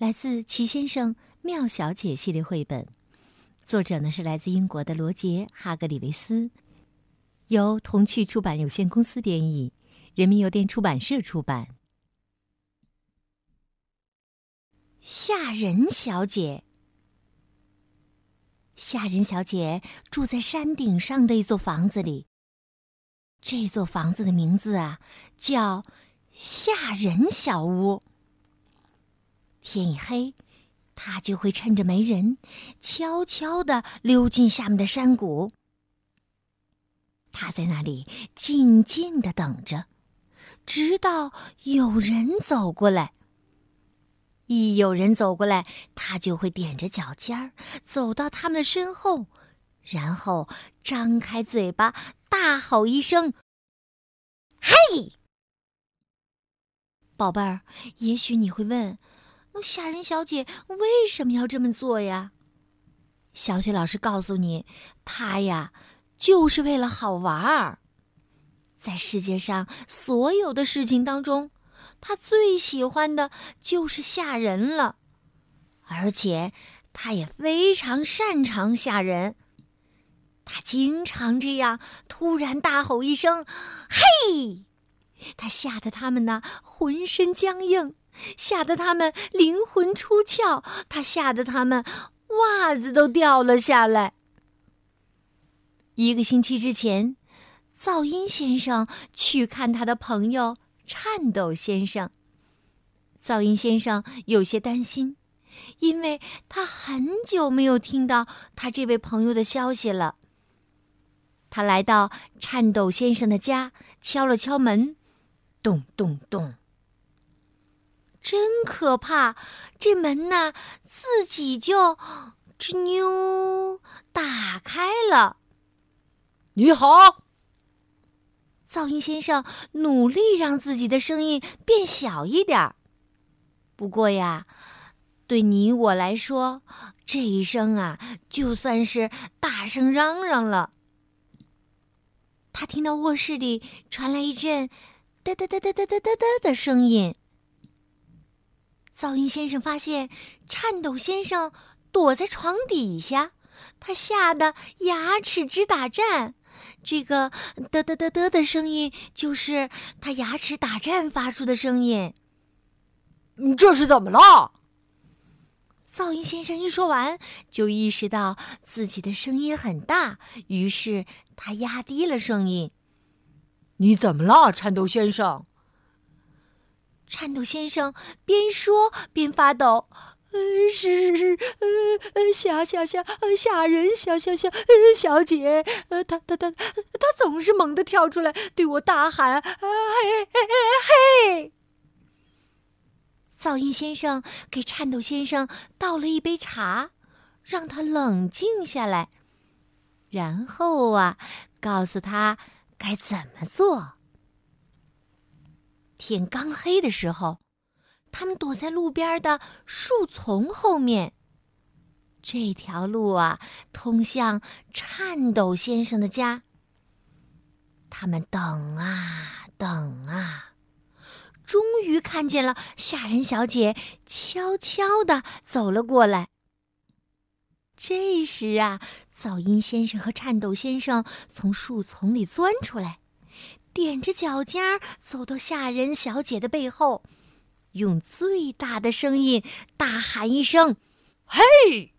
来自《齐先生妙小姐》系列绘本，作者呢是来自英国的罗杰·哈格里维斯，由童趣出版有限公司编译，人民邮电出版社出版。吓人小姐。吓人小姐住在山顶上的一座房子里。这座房子的名字啊，叫吓人小屋。天一黑，他就会趁着没人，悄悄地溜进下面的山谷。他在那里静静地等着，直到有人走过来。一有人走过来，他就会踮着脚尖儿走到他们的身后，然后张开嘴巴大吼一声：“嘿！”宝贝儿，也许你会问，那吓人小姐为什么要这么做呀？小雪老师告诉你，她呀，就是为了好玩儿。在世界上所有的事情当中。她最喜欢的就是吓人了，而且她也非常擅长吓人。他经常这样突然大吼一声：“嘿！”他吓得他们呢浑身僵硬，吓得他们灵魂出窍，他吓得他们袜子都掉了下来。一个星期之前，噪音先生去看他的朋友。颤抖先生，噪音先生有些担心，因为他很久没有听到他这位朋友的消息了。他来到颤抖先生的家，敲了敲门，咚咚咚。真可怕！这门呐，自己就吱扭打开了。你好。噪音先生努力让自己的声音变小一点儿。不过呀，对你我来说，这一声啊，就算是大声嚷嚷了。他听到卧室里传来一阵哒哒哒哒哒哒哒哒的声音。噪音先生发现颤抖先生躲在床底下，他吓得牙齿直打颤。这个嘚嘚嘚嘚的声音，就是他牙齿打颤发出的声音。你这是怎么了？噪音先生一说完，就意识到自己的声音很大，于是他压低了声音。你怎么了，颤抖先生？颤抖先生边说边发抖。呃，是是呃呃，吓吓吓，吓人，吓吓吓，小姐，呃，他他他他总是猛地跳出来，对我大喊，嘿嘿嘿嘿。噪音先生给颤抖先生倒了一杯茶，让他冷静下来，然后啊，告诉他该怎么做。天刚黑的时候。他们躲在路边的树丛后面。这条路啊，通向颤抖先生的家。他们等啊等啊，终于看见了吓人小姐，悄悄的走了过来。这时啊，噪音先生和颤抖先生从树丛里钻出来，踮着脚尖儿走到吓人小姐的背后。用最大的声音大喊一声：“嘿！”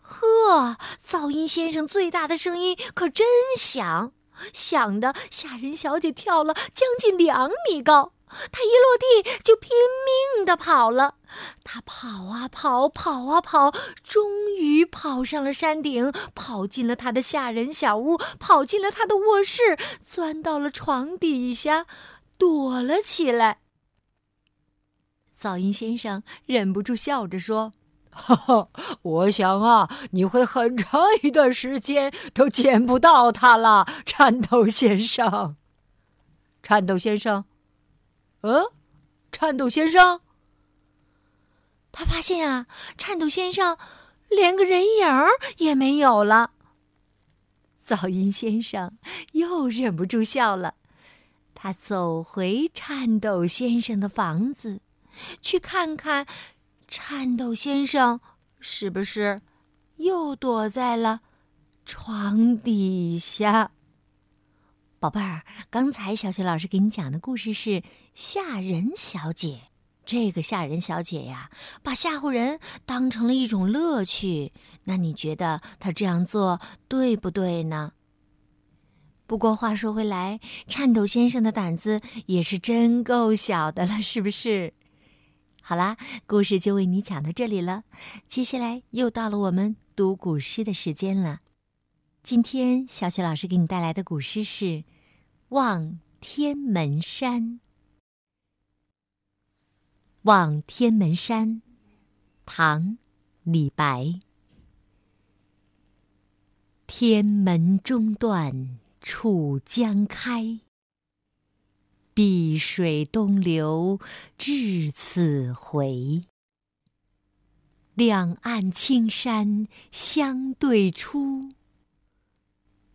呵，噪音先生最大的声音可真响，响的吓人小姐跳了将近两米高。他一落地就拼命的跑了，他跑啊跑，跑啊跑，终于跑上了山顶，跑进了他的吓人小屋，跑进了他的卧室，钻到了床底下。躲了起来。噪音先生忍不住笑着说：“哈哈，我想啊，你会很长一段时间都见不到他了，颤抖先生。颤抖先生，呃，颤抖先生。”他发现啊，颤抖先生连个人影儿也没有了。噪音先生又忍不住笑了，他走回颤抖先生的房子，去看看颤抖先生是不是又躲在了床底下。宝贝儿，刚才小雪老师给你讲的故事是《吓人小姐》。这个吓人小姐呀，把吓唬人当成了一种乐趣。那你觉得她这样做对不对呢？不过话说回来，颤抖先生的胆子也是真够小的了，是不是？好啦，故事就为你讲到这里了。接下来又到了我们读古诗的时间了。今天小雪老师给你带来的古诗是《望天门山》。望天门山，唐，李白。天门中断楚江开，碧水东流至此回。两岸青山相对出，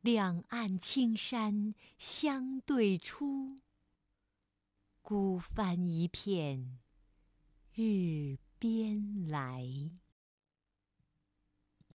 两岸青山相对出。孤帆一片日边来。